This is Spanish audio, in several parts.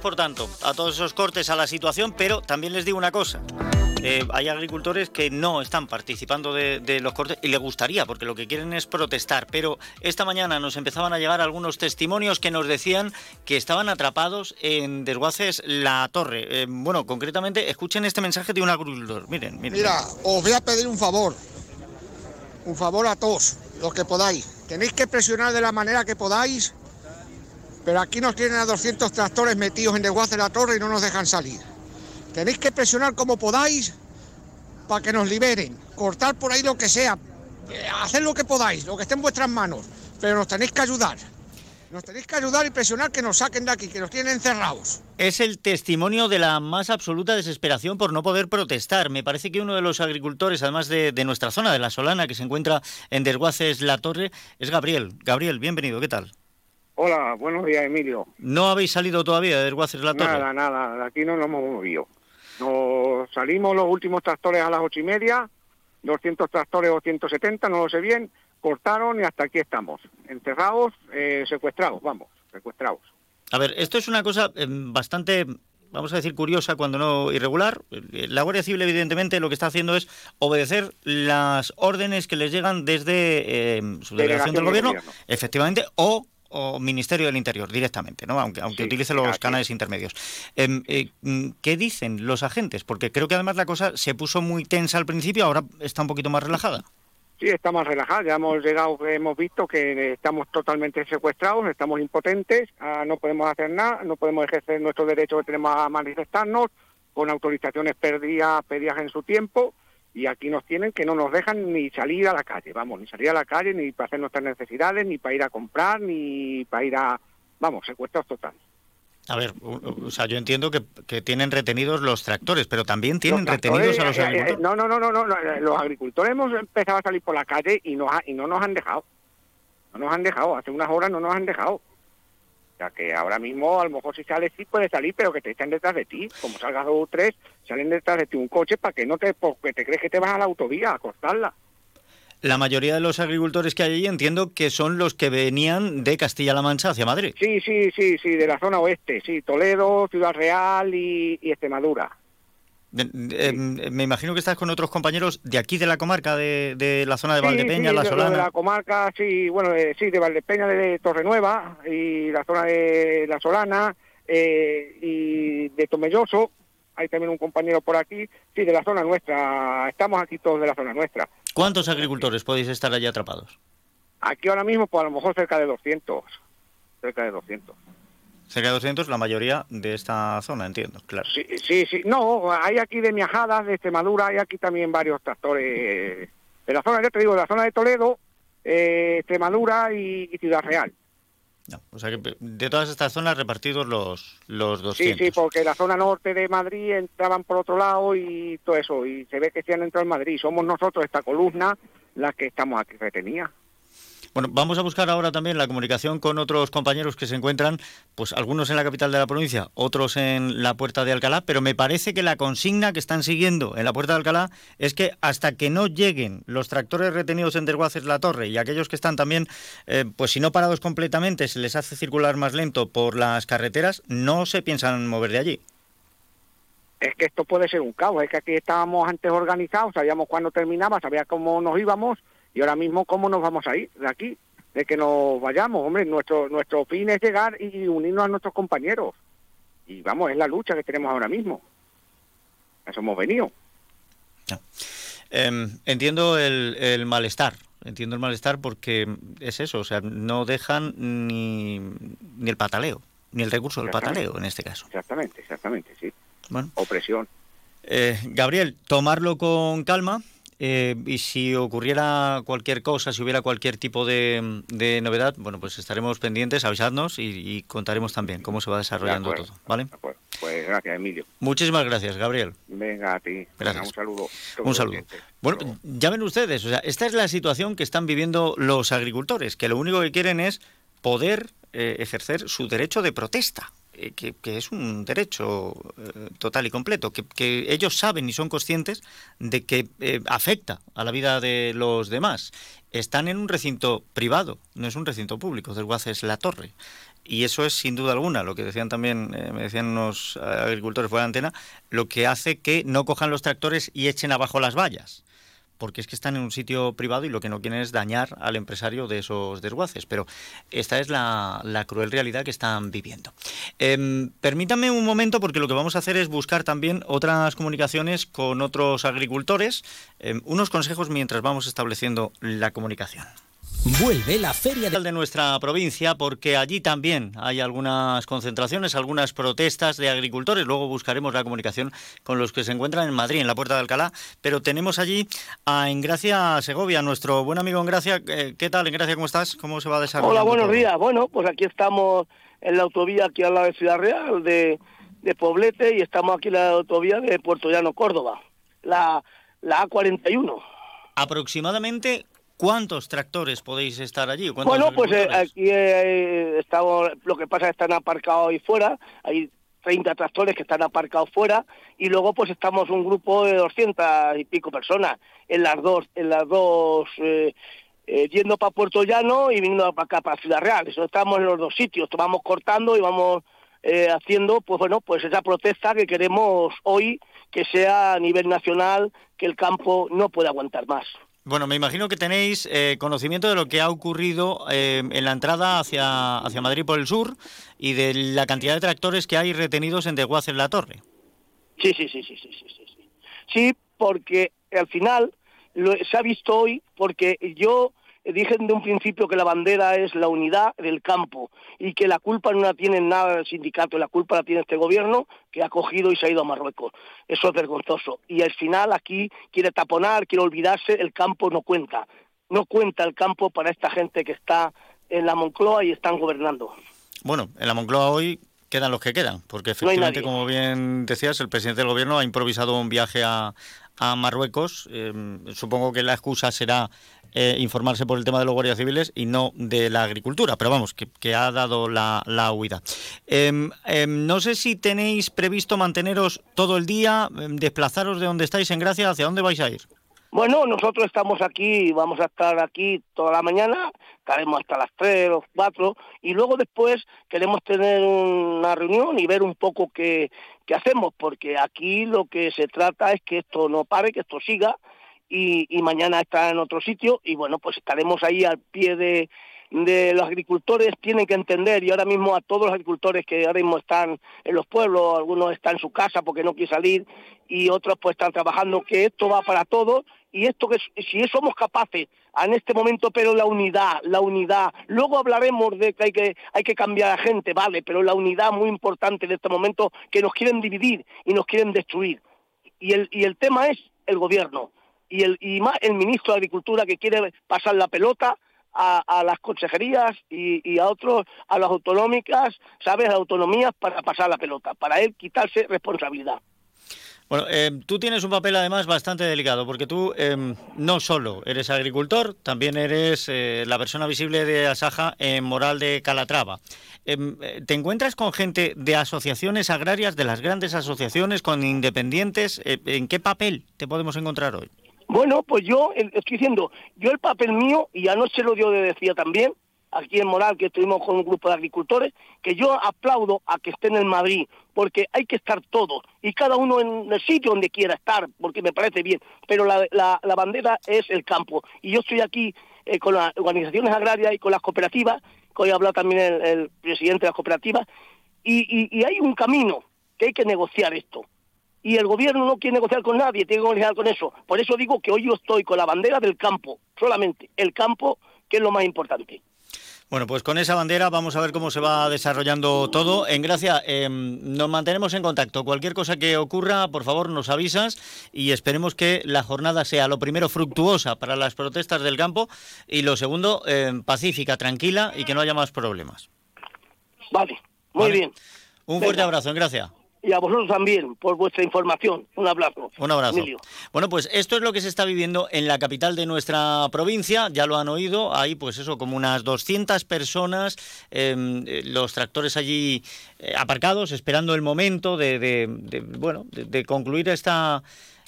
Por tanto, a todos esos cortes, a la situación, pero también les digo una cosa. Eh, hay agricultores que no están participando de, los cortes y les gustaría, porque lo que quieren es protestar. Pero esta mañana nos empezaban a llegar algunos testimonios que nos decían que estaban atrapados en desguaces La Torre. Eh, bueno, concretamente, escuchen este mensaje de un agricultor. Miren, miren. Mira, os voy a pedir un favor. Un favor a todos, los que podáis. Tenéis que presionar de la manera que podáis pero aquí nos tienen a 200 tractores metidos en desguace la torre y no nos dejan salir. Tenéis que presionar como podáis para que nos liberen, cortar por ahí lo que sea, eh, hacer lo que podáis, lo que esté en vuestras manos, pero nos tenéis que ayudar. Nos tenéis que ayudar y presionar que nos saquen de aquí, que nos tienen encerrados. Es el testimonio de la más absoluta desesperación por no poder protestar. Me parece que uno de los agricultores, además de, de nuestra zona, de la Solana, que se encuentra en Desguaces La Torre, es Gabriel. Gabriel, bienvenido, ¿qué tal? Hola, buenos días, Emilio. ¿No habéis salido todavía de Desguaces La Torre? Nada, nada, de aquí no nos hemos movido. Nos salimos los últimos tractores a las ocho y media, 200 tractores o 170, no lo sé bien, cortaron y hasta aquí estamos, encerrados, eh, secuestrados, vamos, secuestrados. A ver, esto es una cosa eh, bastante vamos a decir, curiosa, cuando no irregular. La Guardia Civil, evidentemente, lo que está haciendo es obedecer las órdenes que les llegan desde eh, su delegación, del gobierno, efectivamente, o o Ministerio del Interior directamente, ¿no? aunque, aunque utilice los canales intermedios. Em, eh, ¿Qué dicen los agentes? Porque creo que además la cosa se puso muy tensa al principio, ahora está un poquito más relajada. Sí, está más relajada. Ya hemos llegado, hemos visto que estamos totalmente secuestrados, estamos impotentes, ah, no podemos hacer nada, no podemos ejercer nuestro derecho que tenemos a manifestarnos con autorizaciones perdidas, pedidas en su tiempo y aquí nos tienen que no nos dejan ni salir a la calle, vamos, ni salir a la calle, ni para hacer nuestras necesidades, ni para ir a comprar, ni para ir a, vamos, secuestros total. A ver, o sea, yo entiendo que, que tienen retenidos los tractores, pero también tienen retenidos a los eh, eh, agricultores. no, no, no, no, no, los agricultores hemos empezado a salir por la calle y, nos y no nos han dejado. No nos han dejado, hace unas horas no nos han dejado sea que ahora mismo a lo mejor si sales sí puede salir, pero que te estén detrás de ti. Como salgas dos o tres, salen detrás de ti un coche para que no te, porque te crees que te vas a la autovía a cortarla. La mayoría de los agricultores que hay allí entiendo que son los que venían de Castilla-La Mancha hacia Madrid. Sí, sí, sí, sí, de la zona oeste, sí, Toledo, Ciudad Real y Extremadura. Em, me imagino que estás con otros compañeros de aquí de la comarca, de, la zona de Valdepeña, La Solana. De la comarca, sí, bueno, sí, de Valdepeña, de Torrenueva y la zona de La Solana eh, y de Tomelloso. Hay también un compañero por aquí, sí, de la zona nuestra. Estamos aquí todos de la zona nuestra. ¿Cuántos agricultores podéis estar allí atrapados? Aquí ahora mismo, pues a lo mejor cerca de 200. Cerca de 200. Cerca de 200, la mayoría de esta zona, entiendo, claro. Sí, sí, sí. No, hay aquí de Miajadas, de Extremadura, hay aquí también varios tractores de la zona, ya te digo, de la zona de Toledo, eh, Extremadura y, Ciudad Real. No, o sea que de todas estas zonas repartidos los, los 200. Sí, sí, porque la zona norte de Madrid entraban por otro lado y todo eso, y se ve que se han entrado en Madrid. Somos nosotros, esta columna, la que estamos aquí retenida. Bueno, vamos a buscar ahora también la comunicación con otros compañeros que se encuentran, pues algunos en la capital de la provincia, otros en la puerta de Alcalá, pero me parece que la consigna que están siguiendo en la puerta de Alcalá es que hasta que no lleguen los tractores retenidos en Desguaces La Torre y aquellos que están también, eh, pues si no parados completamente, se les hace circular más lento por las carreteras, no se piensan mover de allí. Es que esto puede ser un caos, es que aquí estábamos antes organizados, sabíamos cuándo terminaba, sabíamos cómo nos íbamos y ahora mismo, ¿cómo nos vamos a ir de aquí? De que nos vayamos, hombre, nuestro, nuestro fin es llegar y unirnos a nuestros compañeros. Y vamos, es la lucha que tenemos ahora mismo. A eso hemos venido. Em, entiendo el, el malestar, entiendo el malestar porque es eso, o sea, no dejan ni, ni el pataleo, ni el recurso del pataleo en este caso. Exactamente, exactamente, sí. Bueno. Opresión. Eh, Gabriel, tomarlo con calma, eh, y si ocurriera cualquier cosa, si hubiera cualquier tipo de, novedad, bueno, pues estaremos pendientes, avisadnos y, contaremos también cómo se va desarrollando todo. ¿Vale? Pues gracias, Emilio. Muchísimas gracias, Gabriel. Venga, a ti. Gracias. un saludo. Un saludo. Bueno, ya ven ustedes, o sea, esta es la situación que están viviendo los agricultores, que lo único que quieren es poder eh, ejercer su derecho de protesta. Eh, que, es un derecho eh, total y completo, que, ellos saben y son conscientes de que eh, afecta a la vida de los demás. Están en un recinto privado, no es un recinto público, del es la torre. y eso es sin duda alguna, lo que decían también, eh, me decían unos agricultores fuera de antena, lo que hace que no cojan los tractores y echen abajo las vallas porque es que están en un sitio privado y lo que no quieren es dañar al empresario de esos desguaces. Pero esta es la, cruel realidad que están viviendo. Em, permítame un momento porque lo que vamos a hacer es buscar también otras comunicaciones con otros agricultores, em, unos consejos mientras vamos estableciendo la comunicación. Vuelve la feria de... nuestra provincia porque allí también hay algunas concentraciones, algunas protestas de agricultores. Luego buscaremos la comunicación con los que se encuentran en Madrid, en la Puerta de Alcalá. Pero tenemos allí a Engracia Segovia, nuestro buen amigo Engracia. Eh, ¿Qué tal, Engracia? ¿Cómo estás? ¿Cómo se va a desarrollar? Hola, buenos días. Bueno, pues aquí estamos en la autovía aquí al lado de Ciudad Real, de, Poblete, y estamos aquí en la autovía de Puerto Llano, Córdoba, la, la A41. Aproximadamente ¿Cuántos tractores podéis estar allí? Bueno, pues eh, aquí eh, estamos, lo que pasa es que están aparcados ahí fuera, hay 30 tractores que están aparcados fuera y luego pues estamos un grupo de 200 y pico personas en las dos, en las dos, eh, yendo para Puerto Llano y viniendo para acá, para Ciudad Real. Eso estamos en los dos sitios, vamos cortando y vamos haciendo, pues bueno, pues esa protesta que queremos hoy que sea a nivel nacional, que el campo no puede aguantar más. Bueno, me imagino que tenéis eh, conocimiento de lo que ha ocurrido eh, en la entrada hacia, hacia Madrid por el sur y de la cantidad de tractores que hay retenidos en Desguaz en la Torre. Sí, sí, sí, sí, sí, sí, sí. Sí, porque al final lo, se ha visto hoy, porque yo dije de un principio que la bandera es la unidad del campo y que la culpa no la tiene nada el sindicato, la culpa la tiene este gobierno que ha cogido y se ha ido a Marruecos. Eso es vergonzoso. Y al final aquí quiere taponar, quiere olvidarse, el campo no cuenta. No cuenta el campo para esta gente que está en la Moncloa y están gobernando. Bueno, en la Moncloa hoy quedan los que quedan, porque efectivamente, como bien decías, el presidente del gobierno ha improvisado un viaje a, a Marruecos. Em, supongo que la excusa será eh, informarse por el tema de los guardias civiles y no de la agricultura, pero vamos, que, ha dado la, la huida. Em, em, no sé si tenéis previsto manteneros todo el día, desplazaros de donde estáis en Gracia, ¿hacia dónde vais a ir? Bueno, nosotros estamos aquí, vamos a estar aquí toda la mañana, estaremos hasta las 3 o 4 y luego después queremos tener una reunión y ver un poco qué, qué hacemos, porque aquí lo que se trata es que esto no pare, que esto siga y, y mañana está en otro sitio y bueno, pues estaremos ahí al pie de, de los agricultores tienen que entender, y ahora mismo a todos los agricultores que ahora mismo están en los pueblos, algunos están en su casa porque no quieren salir, y otros pues están trabajando, que esto va para todos, y esto que si somos capaces en este momento, pero la unidad, la unidad, luego hablaremos de que hay que, hay que cambiar a gente, vale, pero la unidad muy importante en este momento, que nos quieren dividir y nos quieren destruir. Y el, y el tema es el gobierno, y, el, y más el ministro de Agricultura que quiere pasar la pelota, a, las consejerías y, a otros, a las autonómicas, ¿sabes? Autonomías para pasar la pelota, para él quitarse responsabilidad. Bueno, eh, tú tienes un papel además bastante delicado, porque tú em, no solo eres agricultor, también eres eh, la persona visible de Asaja en Moral de Calatrava. Eh, ¿Te encuentras con gente de asociaciones agrarias, de las grandes asociaciones, con independientes? ¿En qué papel te podemos encontrar hoy? Bueno, pues yo estoy diciendo, yo el papel mío, y anoche lo dio de decía también, aquí en Moral, que estuvimos con un grupo de agricultores, que yo aplaudo a que estén en Madrid, porque hay que estar todos, y cada uno en el sitio donde quiera estar, porque me parece bien, pero la, la, bandera es el campo. Y yo estoy aquí eh, con las organizaciones agrarias y con las cooperativas, que hoy ha hablado también el, presidente de las cooperativas, y, y hay un camino que hay que negociar esto y el gobierno no quiere negociar con nadie, tiene que negociar con eso. Por eso digo que hoy yo estoy con la bandera del campo, solamente el campo, que es lo más importante. Bueno, pues con esa bandera vamos a ver cómo se va desarrollando todo. En Gracia, em, nos mantenemos en contacto. Cualquier cosa que ocurra, por favor, nos avisas y esperemos que la jornada sea lo primero fructuosa para las protestas del campo y lo segundo em, pacífica, tranquila y que no haya más problemas. Vale, muy bien. Un fuerte abrazo, en Gracia y a vosotros también por vuestra información. Un abrazo. Un abrazo. Bueno, pues esto es lo que se está viviendo en la capital de nuestra provincia, ya lo han oído, hay pues eso, como unas 200 personas, em, eh, los tractores allí eh, aparcados, esperando el momento de, bueno, de concluir esta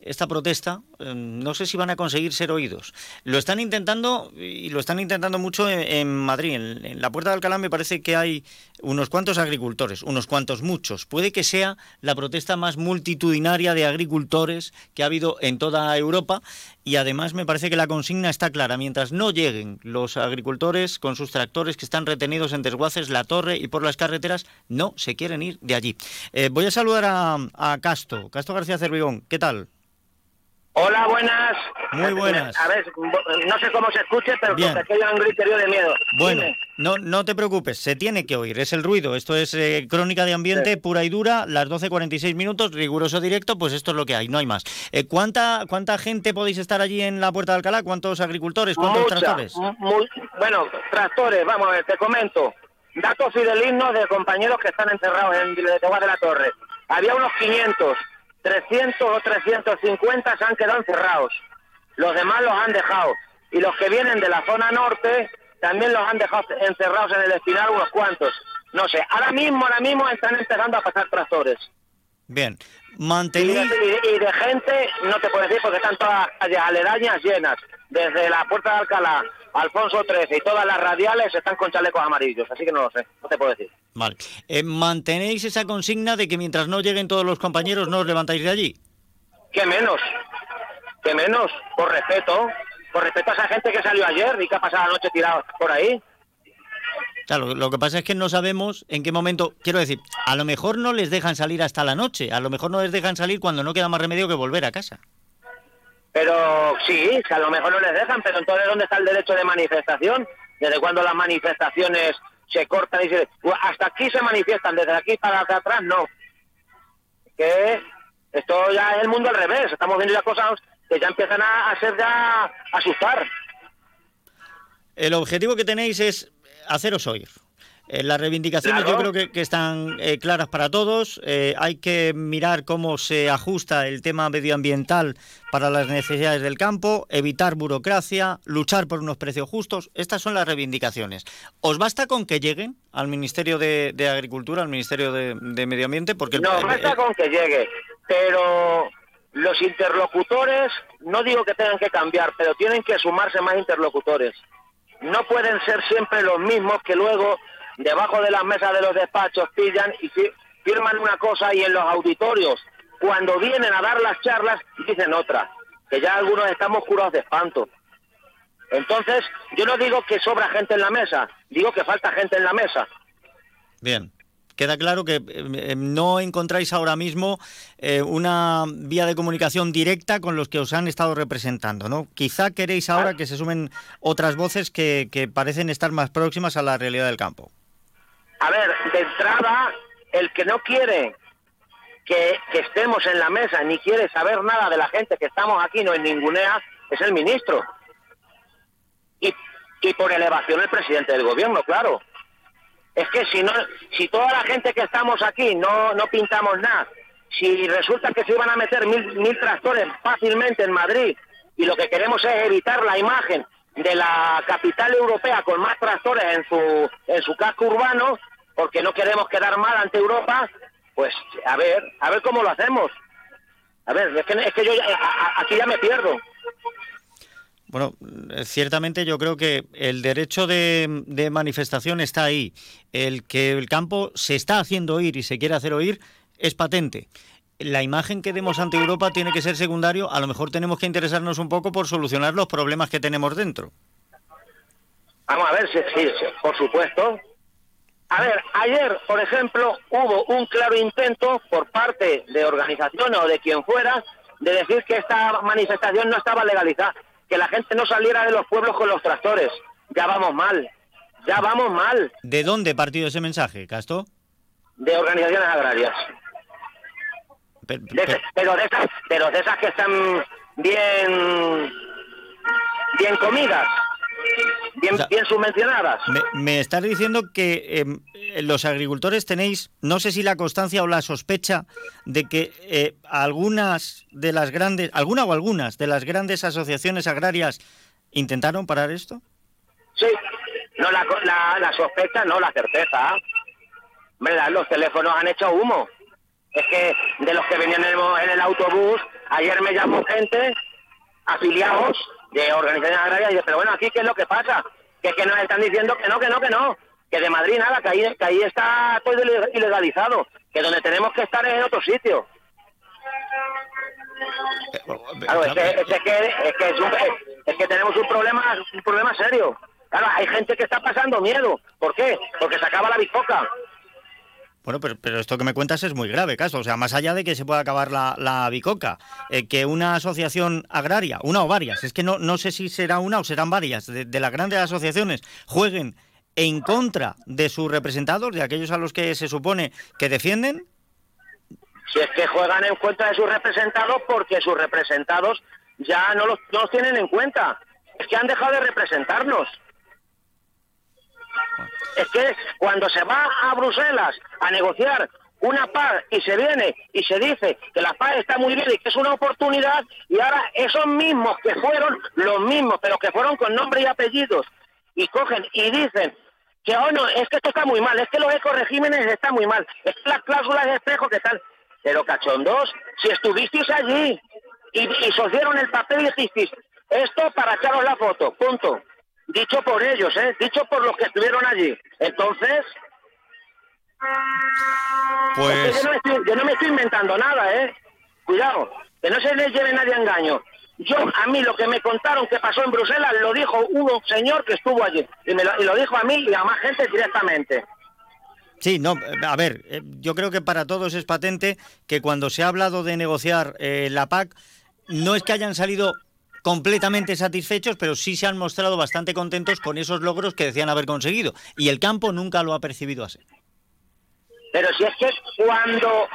esta protesta no sé si van a conseguir ser oídos. Lo están intentando y lo están intentando mucho en, Madrid. En, la Puerta de Alcalá me parece que hay unos cuantos agricultores, unos cuantos muchos. Puede que sea la protesta más multitudinaria de agricultores que ha habido en toda Europa y además me parece que la consigna está clara. Mientras no lleguen los agricultores con sus tractores que están retenidos en Desguaces, La Torre y por las carreteras, no se quieren ir de allí. Eh, voy a saludar a, a Casto, Casto García Cervigón. ¿Qué tal? Hola, buenas. Muy buenas. A ver, no sé cómo se escuche, pero que hay un griterío de miedo. Bueno, no, no te preocupes, se tiene que oír, es el ruido. Esto es eh, crónica de ambiente pura y dura, las 12.46 minutos, riguroso directo, pues esto es lo que hay, no hay más. Eh, ¿cuánta, ¿Cuánta gente podéis estar allí en la Puerta de Alcalá? ¿Cuántos agricultores? ¿Cuántos tractores? bueno, tractores, vamos a ver, te comento. Datos fidelignos de compañeros que están encerrados en de de la Torre. Había unos 500 300 o 350 se han quedado encerrados. Los demás los han dejado. Y los que vienen de la zona norte también los han dejado encerrados en el espinal unos cuantos. No sé, ahora mismo, ahora mismo están empezando a pasar tractores. Bien, mantener... Y, de gente, no te puedo decir porque están todas las aledañas llenas. Desde la Puerta de Alcalá, Alfonso XIII y todas las radiales están con chalecos amarillos, así que no lo sé, no te puedo decir. Vale. Eh, ¿Mantenéis esa consigna de que mientras no lleguen todos los compañeros no os levantáis de allí? ¿Qué menos? ¿Qué menos? Por respeto. Por respeto a esa gente que salió ayer y que ha pasado la noche tirado por ahí. Claro, lo que pasa es que no sabemos en qué momento, quiero decir, a lo mejor no les dejan salir hasta la noche, a lo mejor no les dejan salir cuando no queda más remedio que volver a casa. Pero sí, que a lo mejor no les dejan, pero entonces ¿dónde está el derecho de manifestación? ¿Desde cuando las manifestaciones se cortan y se... Hasta aquí se manifiestan, desde aquí para acá atrás no. Que esto ya es el mundo al revés, estamos viendo ya cosas que ya empiezan a, ser ya asustar. El objetivo que tenéis es haceros oír. Eh, las reivindicaciones yo creo que, están eh, claras para todos. Eh, hay que mirar cómo se ajusta el tema medioambiental para las necesidades del campo, evitar burocracia, luchar por unos precios justos. Estas son las reivindicaciones. ¿Os basta con que lleguen al Ministerio de, Agricultura, al Ministerio de, Medio Ambiente? Porque no, basta con que llegue, pero los interlocutores, no digo que tengan que cambiar, pero tienen que sumarse más interlocutores. No pueden ser siempre los mismos que luego debajo de las mesas de los despachos pillan y firman una cosa y en los auditorios, cuando vienen a dar las charlas, dicen otra, que ya algunos estamos curados de espanto. Entonces, yo no digo que sobra gente en la mesa, digo que falta gente en la mesa. Bien. Queda claro que eh, no encontráis ahora mismo eh, una vía de comunicación directa con los que os han estado representando, ¿no? Quizá queréis ahora que se sumen otras voces que, que parecen estar más próximas a la realidad del campo. A ver, de entrada, el que no quiere que, estemos en la mesa ni quiere saber nada de la gente que estamos aquí, no en ninguna, es el ministro. Y, y por elevación el presidente del gobierno, claro. Es que si no, si toda la gente que estamos aquí no, no pintamos nada, si resulta que se iban a meter mil, mil tractores fácilmente en Madrid y lo que queremos es evitar la imagen de la capital europea con más tractores en su, en su casco urbano, porque no queremos quedar mal ante Europa, pues a ver, a ver cómo lo hacemos. A ver, es que, es que yo aquí ya me pierdo. Bueno, ciertamente yo creo que el derecho de, de, manifestación está ahí. El que el campo se está haciendo oír y se quiere hacer oír es patente la imagen que demos ante Europa tiene que ser secundario. A lo mejor tenemos que interesarnos un poco por solucionar los problemas que tenemos dentro. Vamos a ver, sí, sí, por supuesto. A ver, ayer, por ejemplo, hubo un claro intento por parte de organizaciones o de quien fuera de decir que esta manifestación no estaba legalizada, que la gente no saliera de los pueblos con los tractores. Ya vamos mal, ya vamos mal. ¿De dónde partido ese mensaje, Casto? De organizaciones agrarias pero, de esas, pero de esas que están bien, bien comidas, bien, bien subvencionadas. Me, estás diciendo que em, los agricultores tenéis, no sé si la constancia o la sospecha de que eh, algunas de las grandes, alguna o algunas de las grandes asociaciones agrarias intentaron parar esto. Sí, no la, la, sospecha, no la certeza. Los teléfonos han hecho humo. Es que de los que venían en el, autobús, ayer me llamó gente afiliados de organizaciones agrarias y dice, pero bueno, aquí qué es lo que pasa, que, que nos están diciendo que no, que no, que no, que de Madrid nada, que ahí, que ahí está todo ilegalizado, que donde tenemos que estar es en otro sitio. Claro, es que, es que, es que, es un- es que tenemos un problema, un problema serio. Claro, hay gente que está pasando miedo. ¿Por qué? Porque se acaba la bicoca. Bueno, pero, pero esto que me cuentas es muy grave, caso. O sea, más allá de que se pueda acabar la, bicoca, eh, que una asociación agraria, una o varias, es que no, no sé si será una o serán varias, de, de las grandes asociaciones, jueguen en contra de sus representados, de aquellos a los que se supone que defienden. Si es que juegan en contra de sus representados porque sus representados ya no los, no los tienen en cuenta. Es que han dejado de representarnos. Es que cuando se va a Bruselas a negociar una paz y se viene y se dice que la paz está muy bien y que es una oportunidad y ahora esos mismos que fueron los mismos, pero que fueron con nombre y apellidos y cogen y dicen que oh no, es que esto está muy mal, es que los ecoregímenes están muy mal, es que las cláusulas de espejo que tal. Pero cachondos, si estuvisteis allí y, y el papel y dijisteis, esto para echaros la foto, punto. Dicho por ellos, ¿eh? Dicho por los que estuvieron allí. Entonces, Pues yo, no me estoy, yo no me estoy inventando nada, ¿eh? Cuidado, que no se les lleve nadie a engaño. Yo, a mí, lo que me contaron que pasó en Bruselas, lo dijo un señor que estuvo allí. Y, me lo, y lo dijo a mí y a más gente directamente. sí, no, a ver, eh, yo creo que para todos es patente que cuando se ha hablado de negociar eh, la PAC, no es que hayan salido completamente satisfechos, pero sí se han mostrado bastante contentos con esos logros que decían haber conseguido. Y el campo nunca lo ha percibido así. Pero si es que cuando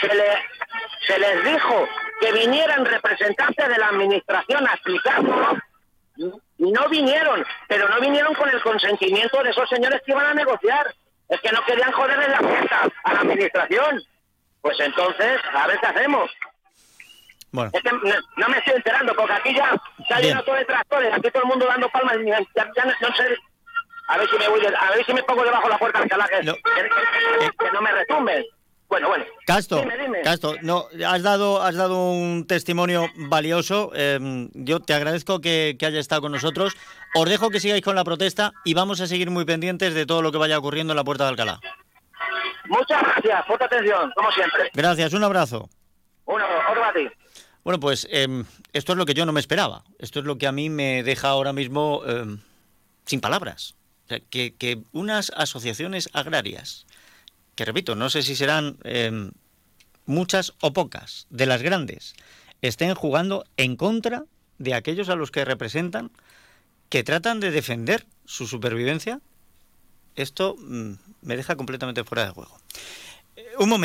se, le- se les dijo que vinieran representantes de la administración a explicarlo, no vinieron, pero no vinieron con el consentimiento de esos señores que iban a negociar. Es que no querían joderle la fiesta a la administración. Pues entonces, a ver qué hacemos. Bueno, Es que no, no me estoy enterando, porque aquí ya se ha llenado todo de tractores, aquí todo el mundo dando palmas, y ya, ya no, no sé... A ver si me voy, de- a ver si me pongo debajo de la puerta del Alcalá, que, No. que- que- que no me retumben. Bueno, bueno. Casto, Dime, dime. Casto, no, has dado, has dado un testimonio valioso. eh, yo te agradezco que, que hayas estado con nosotros. Os dejo que sigáis con la protesta y vamos a seguir muy pendientes de todo lo que vaya ocurriendo en la Puerta de Alcalá. Muchas gracias, puta atención, como siempre. Gracias, un abrazo. Uno, otro a ti. Bueno, pues em, esto es lo que yo no me esperaba. Esto es lo que a mí me deja ahora mismo em, sin palabras. O sea, que, unas asociaciones agrarias, que repito, no sé si serán em, muchas o pocas, de las grandes, estén jugando en contra de aquellos a los que representan, que tratan de defender su supervivencia, esto mm, me deja completamente fuera de juego. Eh, Un momento.